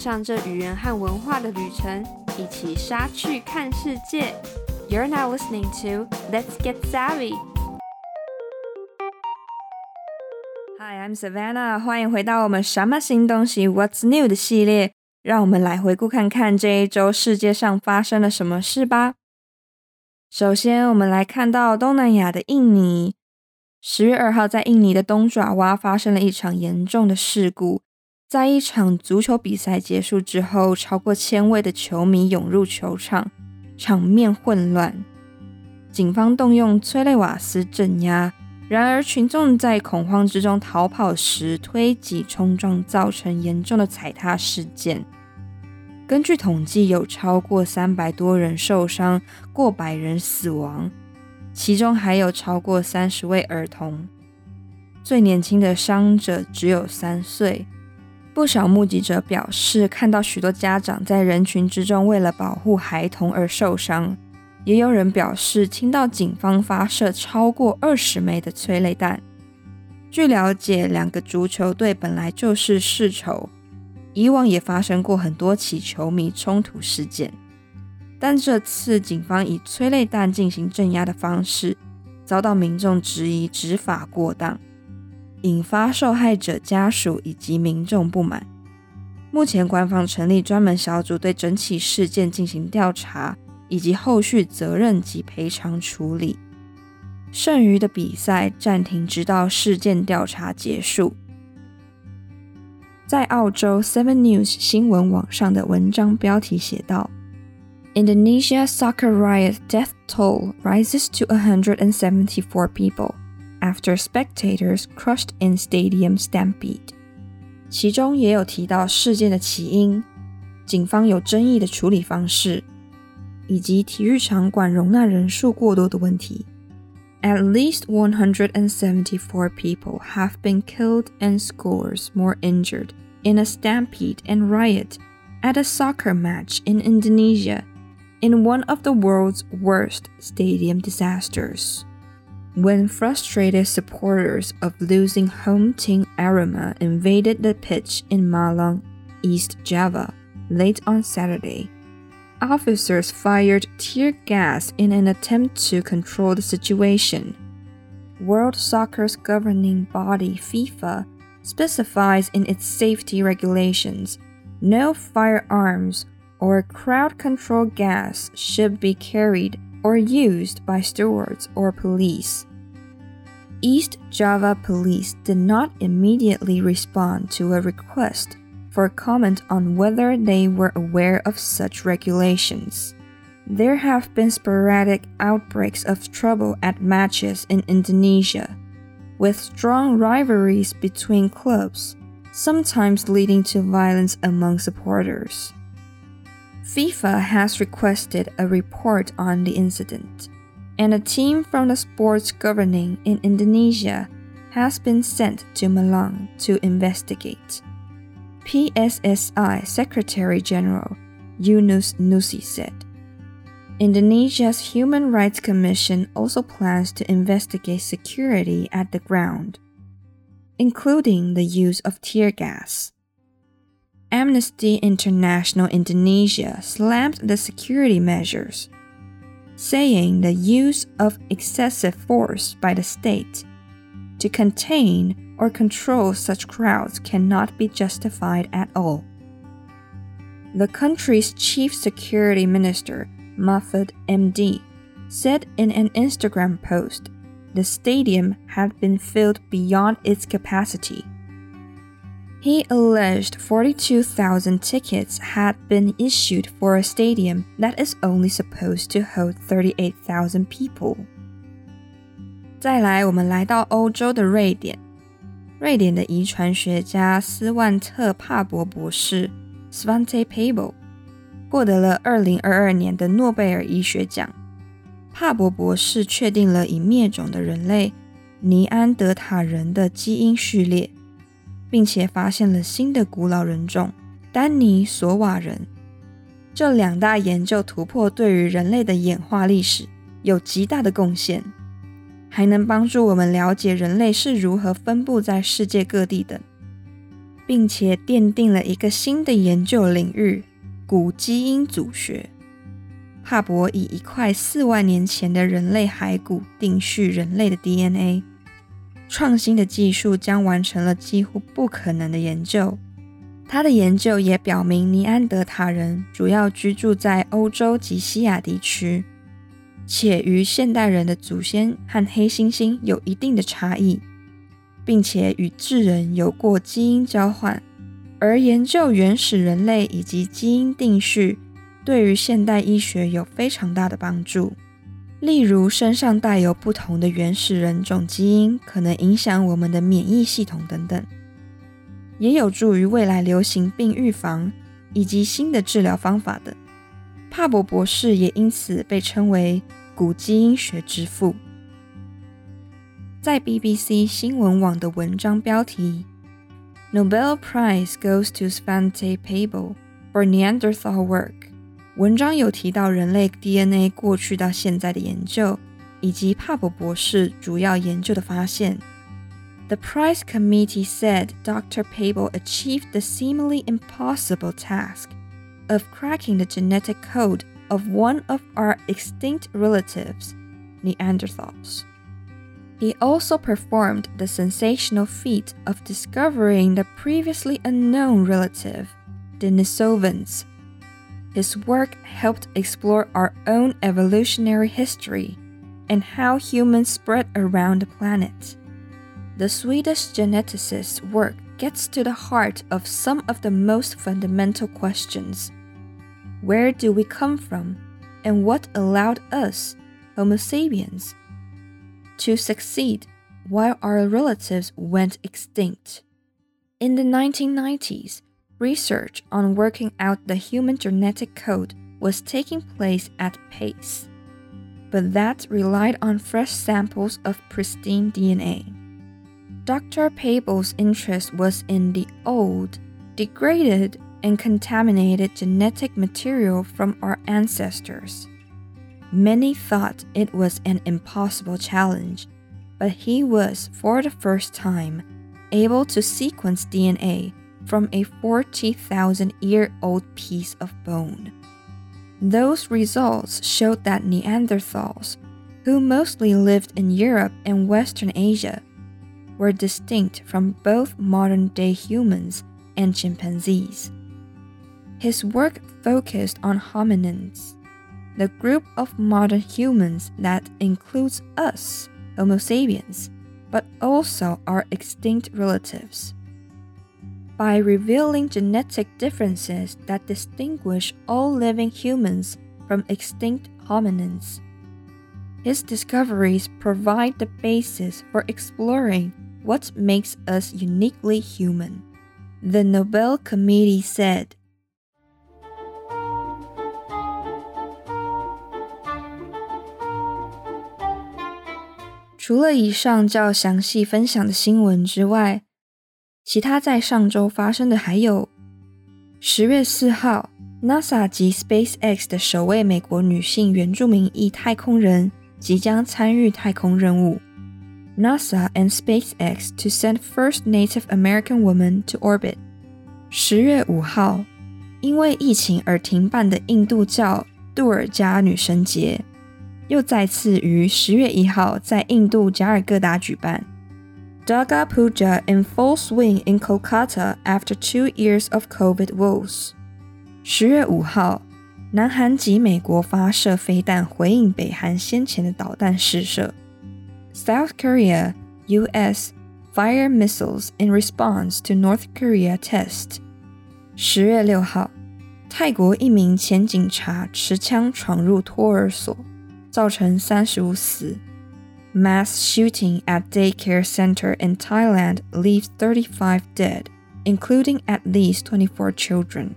上这语言和文化的旅程，一起杀去看世界。You're now listening to Let's Get Savvy. Hi, I'm Savannah. 欢迎回到我们什么新东西 What's New 的系列。让我们来回顾看看这一周世界上发生了什么事吧。首先，我们来看到东南亚的印尼。十月二号，在印尼的东爪哇发生了一场严重的事故。在一场足球比赛结束之后，超过千位的球迷涌入球场，场面混乱。警方动用催泪瓦斯镇压，然而群众在恐慌之中逃跑时推挤冲撞，造成严重的踩踏事件。根据统计，有超过三百多人受伤，过百人死亡，其中还有超过三十位儿童。最年轻的伤者只有三岁。不少目击者表示，看到许多家长在人群之中为了保护孩童而受伤。也有人表示，听到警方发射超过二十枚的催泪弹。据了解，两个足球队本来就是世仇，以往也发生过很多起球迷冲突事件。但这次警方以催泪弹进行镇压的方式，遭到民众质疑执法过当。引发受害者家属以及民众不满。目前，官方成立专门小组对整起事件进行调查，以及后续责任及赔偿处理。剩余的比赛暂停，直到事件调查结束。在澳洲 Seven News 新闻网上的文章标题写道：“Indonesia soccer riot death toll rises to 174 people。” after spectators crushed in stadium stampede，其中也有提到事件的起因、警方有争议的处理方式，以及体育场馆容纳人数过多的问题。At least 174 people have been killed and scores more injured in a stampede and riot at a soccer match in Indonesia in one of the world's worst stadium disasters when frustrated supporters of losing home team Arema invaded the pitch in Malang, East Java, late on Saturday. Officers fired tear gas in an attempt to control the situation. World Soccer's governing body, FIFA, specifies in its safety regulations no firearms or crowd control gas should be carried or used by stewards or police. East Java police did not immediately respond to a request for comment on whether they were aware of such regulations. There have been sporadic outbreaks of trouble at matches in Indonesia, with strong rivalries between clubs, sometimes leading to violence among supporters. FIFA has requested a report on the incident, and a team from the sports governing in Indonesia has been sent to Malang to investigate. PSSI Secretary General Yunus Nusi said. Indonesia's Human Rights Commission also plans to investigate security at the ground, including the use of tear gas. Amnesty International Indonesia slammed the security measures, saying the use of excessive force by the state to contain or control such crowds cannot be justified at all. The country's chief security minister, Mahfud MD, said in an Instagram post the stadium had been filled beyond its capacity he alleged 42,000 tickets had been issued for a stadium that is only supposed to hold 38,000 people. 再来，我们来到欧洲的瑞典。瑞典的遗传学家斯万特·帕伯博士 （Svante Pääbo） 获得了2022年的诺贝尔医学奖。帕伯博士确定了已灭种的人类尼安德塔人的基因序列。并且发现了新的古老人种丹尼索瓦人。这两大研究突破对于人类的演化历史有极大的贡献，还能帮助我们了解人类是如何分布在世界各地的，并且奠定了一个新的研究领域——古基因组学。帕博以一块四万年前的人类骸骨定序人类的 DNA。创新的技术将完成了几乎不可能的研究。他的研究也表明，尼安德塔人主要居住在欧洲及西亚地区，且与现代人的祖先和黑猩猩有一定的差异，并且与智人有过基因交换。而研究原始人类以及基因定序，对于现代医学有非常大的帮助。例如，身上带有不同的原始人种基因，可能影响我们的免疫系统等等，也有助于未来流行病预防以及新的治疗方法等。帕博博士也因此被称为古基因学之父。在 BBC 新闻网的文章标题：“Nobel Prize goes to Svante Pabo for Neanderthal work。”文章有提到人类 DNA 过去到现在的研究，以及帕博博士主要研究的发现。The prize committee said Dr. Pääbo achieved the seemingly impossible task of cracking the genetic code of one of our extinct relatives, Neanderthals. He also performed the sensational feat of discovering the previously unknown relative, Denisovans his work helped explore our own evolutionary history and how humans spread around the planet. The Swedish geneticist's work gets to the heart of some of the most fundamental questions. Where do we come from, and what allowed us, Homo sapiens, to succeed while our relatives went extinct? In the 1990s, research on working out the human genetic code was taking place at pace, but that relied on fresh samples of pristine DNA. Dr. Pääbo's interest was in the old, degraded, and contaminated genetic material from our ancestors. Many thought it was an impossible challenge, but he was, for the first time, able to sequence DNA from a 40,000 year old piece of bone. Those results showed that Neanderthals, who mostly lived in Europe and Western Asia, were distinct from both modern day humans and chimpanzees. His work focused on hominins, the group of modern humans that includes us, Homo sapiens, but also our extinct relatives by revealing genetic differences that distinguish all living humans from extinct hominins. His discoveries provide the basis for exploring what makes us uniquely human. The Nobel Committee said. 除了以上较详细分享的新闻之外， 其他在上周发生的还有：十月四号，NASA 及 SpaceX 的首位美国女性原住民裔太空人即将参与太空任务。NASA and SpaceX to send first Native American woman to orbit。十月五号，因为疫情而停办的印度教杜尔加女神节，又再次于十月一号在印度加尔各答举办。Durga Puja in full swing in Kolkata after two years of COVID woes. 十月五号，南韩及美国发射飞弹回应北韩先前的导弹试射。South Korea, U.S. fire missiles in response to North Korea test. 十月六号，泰国一名前警察持枪闯入托儿所，造成三十五死。 Mass shooting at daycare center in Thailand leaves 35 dead, including at least 24 children.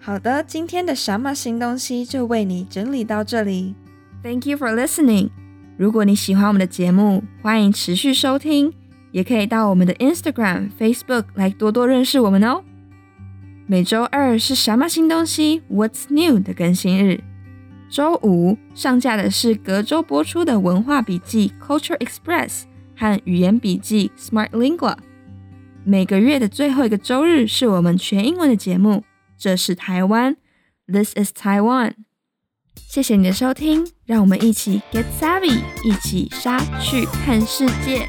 好的，今天的什么新东西就为你整理到这里。Thank you for listening. 如果你喜欢我们的节目，欢迎持续收听，也可以到我们的 Instagram、Facebook 来多多认识我们哦。每周二是什么新东西 What's New 的更新日。 周五上架的是隔周播出的文化笔记 Culture Express 和语言笔记 Smart Lingua。每个月的最后一个周日是我们全英文的节目。这是台湾，This is Taiwan。谢谢你的收听，让我们一起 get savvy，一起杀去看世界。